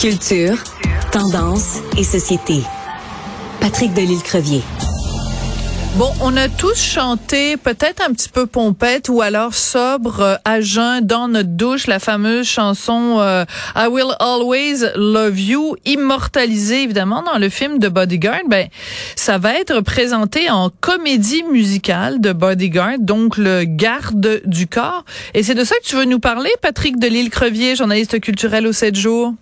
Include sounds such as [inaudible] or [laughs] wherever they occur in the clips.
Culture, tendance et société. Patrick Delisle-Crevier. Bon, on a tous chanté, peut-être un petit peu pompette ou alors sobre, euh, à jeun, dans notre douche, la fameuse chanson euh, I Will Always Love You, immortalisée évidemment dans le film de Bodyguard. Ben, ça va être présenté en comédie musicale de Bodyguard, donc le garde du corps. Et c'est de ça que tu veux nous parler, Patrick Delisle-Crevier, journaliste culturel au 7 jours?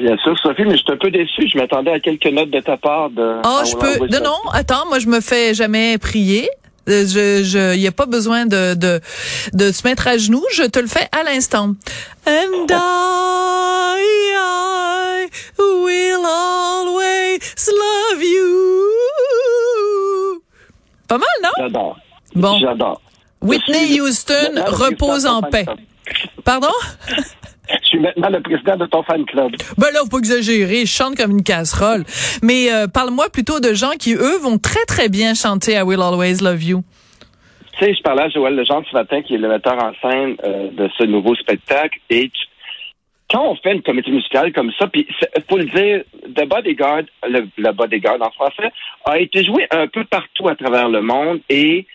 Bien sûr, Sophie, mais je suis un peu déçu. Je m'attendais à quelques notes de ta part. De... Oh, je peux. Non, non, attends, moi, je me fais jamais prier. Euh, je, je, y a pas besoin de, de, de se mettre à genoux. Je te le fais à l'instant. And I, I will always love you. Pas mal, non? J'adore. Bon. J'adore. Whitney Houston repose en paix. Pardon? [laughs] Maintenant le président de ton fan club. Ben là, faut pas exagérer, je chante comme une casserole. Mais euh, parle-moi plutôt de gens qui, eux, vont très, très bien chanter I Will Always Love You. Tu sais, je parlais à Joël Legendre ce matin, qui est le metteur en scène euh, de ce nouveau spectacle, et quand on fait une comédie musicale comme ça, puis faut le dire, The Bodyguard, le, le Bodyguard en français, a été joué un peu partout à travers le monde, et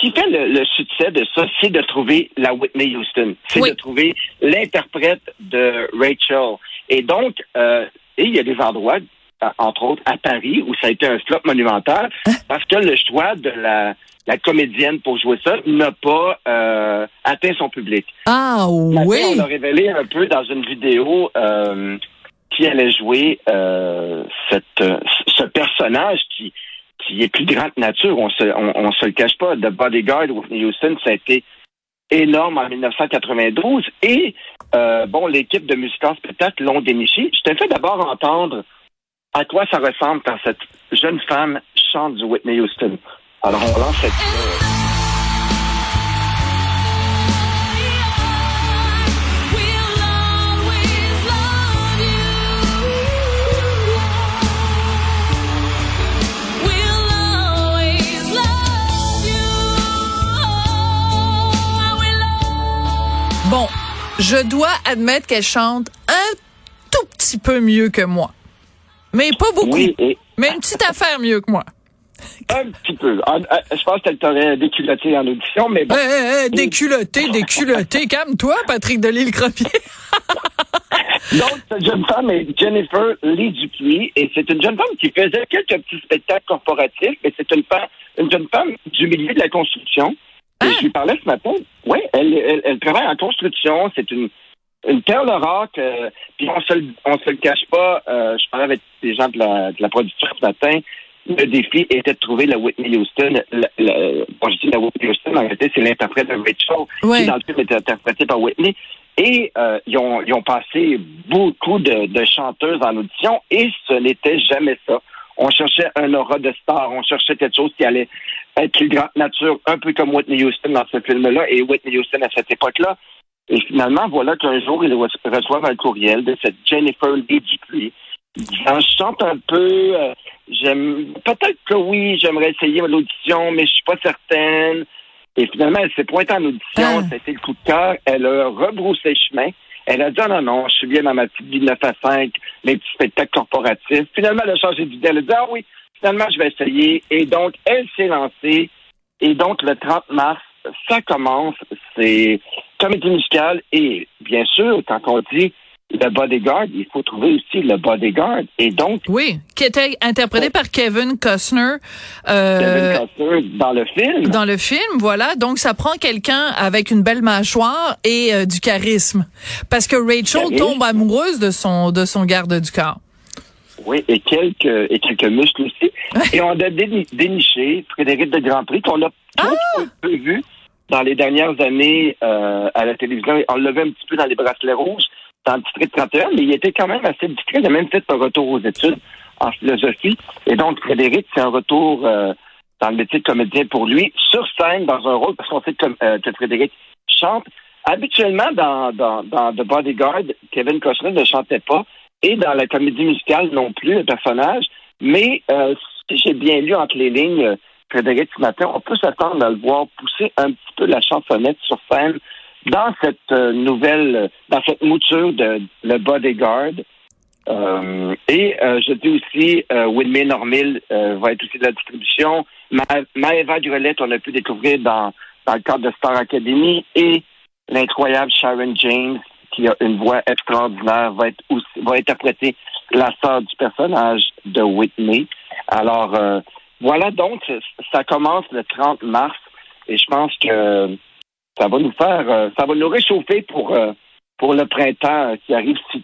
qui fait le, succès de ça, c'est de trouver la Whitney Houston. C'est de trouver l'interprète de Rachel. Et donc, euh, et il y a des endroits, euh, entre autres à Paris, où ça a été un flop monumental, hein? parce que le choix de la, la comédienne pour jouer ça n'a pas euh, atteint son public. Ah oui. On a révélé un peu dans une vidéo euh, qui allait jouer cette, ce personnage qui qui est plus grande nature. On se, on, se le cache pas. The Bodyguard, Whitney Houston, ça a été énorme en 1992. Et, euh, bon, l'équipe de Musical Spectacle l'ont déniché. Je t'ai fait d'abord entendre à quoi ça ressemble quand cette jeune femme chante du Whitney Houston. Alors, on lance cette... Bon, je dois admettre qu'elle chante un tout petit peu mieux que moi. Mais pas beaucoup. Mais une petite affaire mieux que moi. [laughs] Un petit peu. Ah, ah, je pense qu'elle t'aurait déculotté en audition, mais bon. Eh, eh, déculotté, déculotté. [laughs] Calme-toi, Patrick Delisle-Cropier. [laughs] Donc, cette jeune femme est Jennifer Lee Dupuis, et c'est une jeune femme qui faisait quelques petits spectacles corporatifs, mais c'est une une jeune femme du milieu de la construction. Ah! Je lui parlais ce matin. Oui, elle, elle, travaille en construction. C'est une, une perle rare que, puis on se, on se le cache pas. Euh, je parlais avec des gens de la, de la production ce matin. Le défi était de trouver la Whitney Houston. La, bon, je dis la Whitney Houston, en réalité, c'est l'interprète de Rachel, qui dans le film était interprété par Whitney. Et euh, ils, ont, ils ont passé beaucoup de, de chanteuses en audition et ce n'était jamais ça. On cherchait un aura de star, on cherchait quelque chose qui allait être plus grande nature, un peu comme Whitney Houston dans ce film-là, et Whitney Houston à cette époque-là. Et finalement, voilà qu'un jour, il reçoit un courriel de cette Jennifer Lee Dupuis. je chante un peu, euh, j'aime, peut-être que oui, j'aimerais essayer l'audition, mais je suis pas certaine. Et finalement, elle s'est pointée en audition, ah. ça a été le coup de cœur. Elle a rebroussé chemin. Elle a dit, ah, non, non, je suis bien dans ma petite vie de 9 à 5, mes petits spectacles corporatifs. Finalement, elle a changé d'idée. Elle a dit, ah oui, finalement, je vais essayer. Et donc, elle s'est lancée. Et donc, le 30 mars, ça commence. C'est comédie musicale. Et bien sûr, quand on dit le bodyguard, il faut trouver aussi le bodyguard. Et donc. Oui, qui était interprété par Kevin Costner. Euh, Kevin Costner dans le film. Dans le film, voilà. Donc, ça prend quelqu'un avec une belle mâchoire et euh, du charisme. Parce que Rachel tombe amoureuse de son, de son garde du corps. Oui, et quelques, et quelques muscles aussi. et on a déniché Frédéric de Grand Prix, qu'on a ah! peu vu dans les dernières années euh, à la télévision. On l'a vu un petit peu dans les bracelets rouges dans le district 31, mais il était quand même assez discret. Il a même fait un retour aux études en philosophie. Et donc, Frédéric, c'est un retour euh, dans le métier de comédien pour lui, sur scène, dans un rôle, parce qu'on sait que, euh, que, Frédéric chante. Habituellement, dans, dans, dans The Bodyguard, Kevin Costner ne chantait pas, et dans la comédie musicale non plus, le personnage. Mais euh, si j'ai bien lu entre les lignes, Frédéric ce matin, on peut s'attendre à le voir pousser un petit peu la chansonnette sur scène dans cette nouvelle, dans cette mouture de le bodyguard, euh, et euh, je dis aussi, euh, Whitney Normil euh, va être aussi de la distribution. Ma Maëva Grelette, on a pu découvrir dans, dans le cadre de Star Academy. Et l'incroyable Sharon James, qui a une voix extraordinaire, va être aussi, va interpréter la sœur du personnage de Whitney. Alors, euh, voilà donc, ça commence le 30 mars. Et je pense que ça va nous faire, ça va nous réchauffer pour, pour le printemps qui arrive si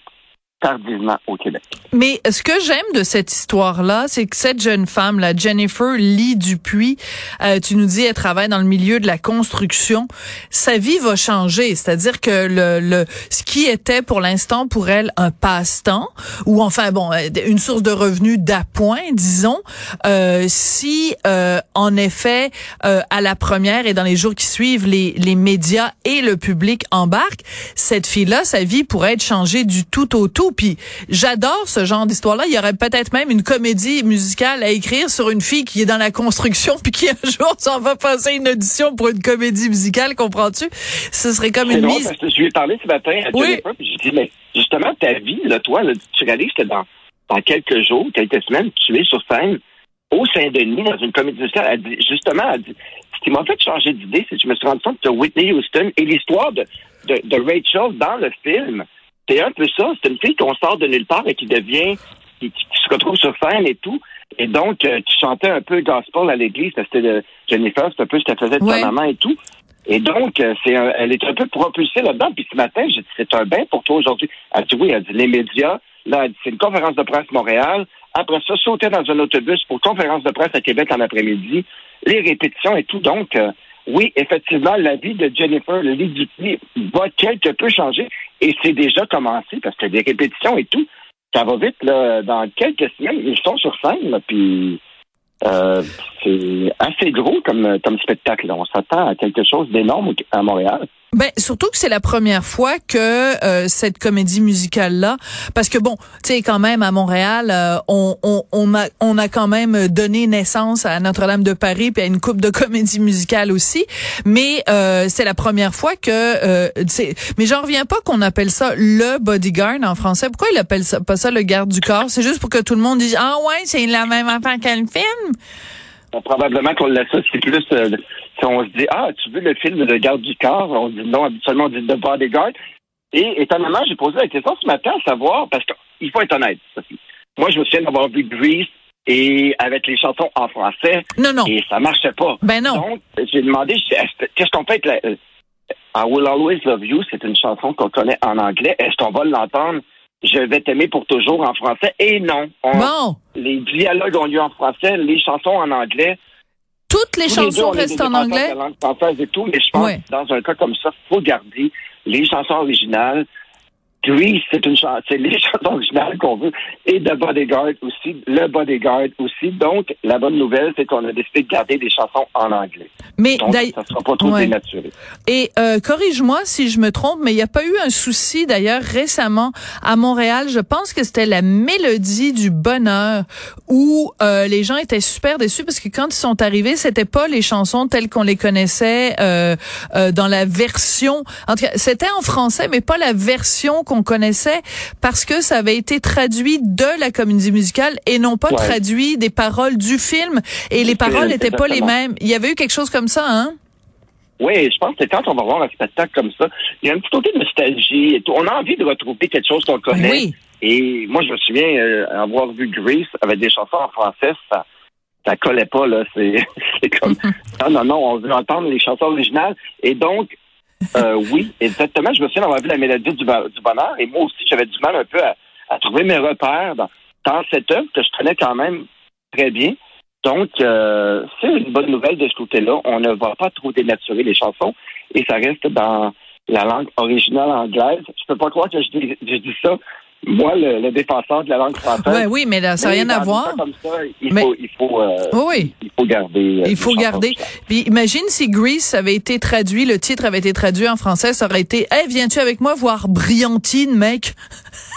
Mais ce que j'aime de cette histoire-là, c'est que cette jeune femme, la Jennifer Lee Dupuis, euh, tu nous dis, elle travaille dans le milieu de la construction. Sa vie va changer, c'est-à-dire que le, le ce qui était pour l'instant pour elle un passe-temps ou enfin bon euh, une source de revenus d'appoint, disons, euh, si euh, en effet euh, à la première et dans les jours qui suivent les les médias et le public embarquent, cette fille-là, sa vie pourrait être changée du tout au tout puis j'adore ce genre d'histoire-là. Il y aurait peut-être même une comédie musicale à écrire sur une fille qui est dans la construction [laughs] puis qui un jour s'en va passer une audition pour une comédie musicale, comprends-tu? Ce serait comme une mise. je lui ai parlé ce matin à oui. Jennifer, puis j'ai dit, mais justement, ta vie, là, toi, là, tu réalises que dans, dans quelques jours, quelques semaines, tu es sur scène au Saint-Denis dans une comédie musicale. Elle dit, justement, elle dit, ce qui m'a fait changer d'idée, c'est que je me suis rendu compte que Whitney Houston et l'histoire de, de, de Rachel dans le film c'est un peu ça. C'est une fille qu'on sort de nulle part et qui devient, qui, se retrouve sur scène et tout. Et donc, euh, tu chantais un peu gospel à l'église, c'était de Jennifer, c'est un peu ce qu'elle faisait de sa maman et tout. Et donc, euh, c'est elle est un peu propulsée là-dedans. Puis ce matin, j'ai dit, c'est un bain pour toi aujourd'hui. Elle dit oui, elle dit les médias. Là, c'est une conférence de presse Montréal. Après ça, sauter dans un autobus pour conférence de presse à Québec en après-midi. Les répétitions et tout. Donc, euh, oui, effectivement, la vie de Jennifer Lee Dupuis va quelque peu changer et c'est déjà commencé parce que des répétitions et tout. Ça va vite, là. Dans quelques semaines, ils sont sur scène, puis euh, c'est assez gros comme, comme spectacle. On s'attend à quelque chose d'énorme à Montréal. Ben surtout que c'est la première fois que euh, cette comédie musicale là, parce que bon, tu sais quand même à Montréal, euh, on, on, on, a on a quand même donné naissance à Notre-Dame de Paris puis à une coupe de comédie musicale aussi, mais euh, c'est la première fois que, mais j'en reviens pas qu'on appelle ça le bodyguard en français. Pourquoi il appelle ça pas ça le garde du corps? C'est juste pour que tout le monde dise ah ouais c'est la même affaire qu'un film. Probablement qu'on c'est plus si on se dit, ah, tu veux le film de garde du corps? On dit non, habituellement, on dit The Bodyguard. Et étonnamment, j'ai posé la question ce matin à savoir, parce qu'il faut être honnête, Sophie. Moi, je me souviens d'avoir vu Grease et avec les chansons en français. Non, non. Et ça marchait pas. Ben non. Donc, j'ai demandé, qu'est-ce qu'on fait avec la, I Will Always Love You, c'est une chanson qu'on connaît en anglais. Est-ce qu'on va l'entendre? Je vais t'aimer pour toujours en français. Et non. bon. Les dialogues ont lieu en français, les chansons en anglais. Toutes les chansons restent en anglais. et tout, mais je pense que dans un cas comme ça, il faut garder les chansons originales oui, c'est une chanson, c'est les [laughs] chansons originales qu'on veut. Et The Bodyguard aussi, le Bodyguard aussi. Donc, la bonne nouvelle, c'est qu'on a décidé de garder des chansons en anglais. Mais Donc, ça sera pas trop dénaturé. Et euh, corrige-moi si je me trompe, mais il n'y a pas eu un souci d'ailleurs récemment à Montréal. Je pense que c'était la mélodie du bonheur où euh, les gens étaient super déçus parce que quand ils sont arrivés, c'était pas les chansons telles qu'on les connaissait euh, euh, dans la version. En tout cas, c'était en français, mais pas la version qu'on connaissait parce que ça avait été traduit de la comédie musicale et non pas traduit des paroles du film et les paroles n'étaient pas les mêmes. Il y avait eu quelque chose comme ça, hein? Oui, je pense que quand on va voir un spectacle comme ça, il y a un petit côté de nostalgie. Et tout. On a envie de retrouver quelque chose qu'on connaît. Oui. Et moi, je me souviens euh, avoir vu Grease avec des chansons en français, ça ça collait pas là. C'est [laughs] comme [laughs] non non non, on veut entendre les chansons originales. Et donc euh, oui, exactement. Je me souviens d'avoir vu la mélodie du, bonheur et moi aussi, j'avais du mal un peu à, trouver mes repères dans, cette œuvre que je connais quand même très bien. Donc, euh, c'est une bonne nouvelle de ce côté-là. On ne va pas trop dénaturer les chansons et ça reste dans la langue originale anglaise. Je peux pas croire que je dis, je dis ça moi, le, défenseur de la langue française. Ouais, oui, mais là, ça n'a rien à voir. Comme ça, il, faut, il, faut, euh, oui. il faut garder. Euh, il faut garder. Puis imagine si Grease avait été traduit, le titre avait été traduit en français, ça aurait été Hey, viens-tu avec moi voir Briantine, mec?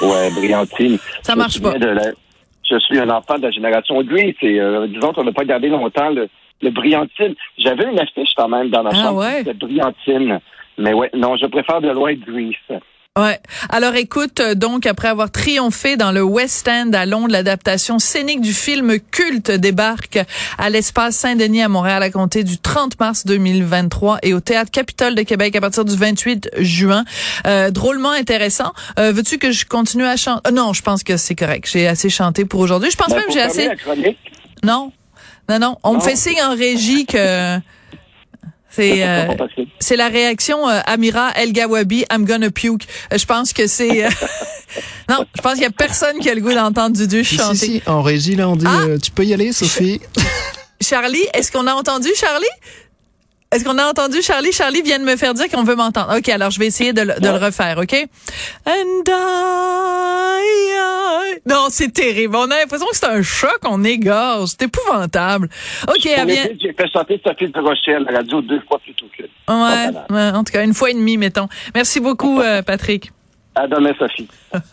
Ouais, Briantine. [laughs] ça marche pas. je suis un enfant de la génération Grease et euh, disons qu'on n'a pas gardé longtemps le, le Briantine. J'avais une affiche quand même dans la ah, chambre de Briantine. Mais ouais, non, je préfère de loin Grease. Ouais. Alors écoute, euh, donc après avoir triomphé dans le West End à Londres, l'adaptation scénique du film culte débarque à l'espace Saint-Denis à Montréal à compter du 30 mars 2023 et au théâtre Capitole de Québec à partir du 28 juin. Euh, drôlement intéressant. Euh, veux-tu que je continue à chanter Non, je pense que c'est correct. J'ai assez chanté pour aujourd'hui. Je pense Ben, même que j'ai assez. Non, non, non. On me fait signe en régie que c'est. [laughs] euh, c'est la réaction euh, Amira El Gawabi, I'm gonna puke. Euh, je pense que c'est euh, [laughs] non, je pense qu'il y a personne qui a le goût d'entendre Dudu chanter. si, si, en régie, là, on dit, Ah! euh, tu peux y aller, Sophie. Charlie, est-ce qu'on a entendu Charlie? Est-ce qu'on a entendu Charlie? Charlie vient de me faire dire qu'on veut m'entendre. OK, alors je vais essayer de, le- de le refaire, OK? And I, I- Non, c'est terrible. On a l'impression que c'est un choc, on égorge. C'est épouvantable. OK, vient l'été, J'ai fait chanter Sophie de Rocher à la radio deux fois plus tôt que. Ouais, ouais, en tout cas une fois et demie mettons. Merci beaucoup [laughs] euh, Patrick. À demain, Sophie.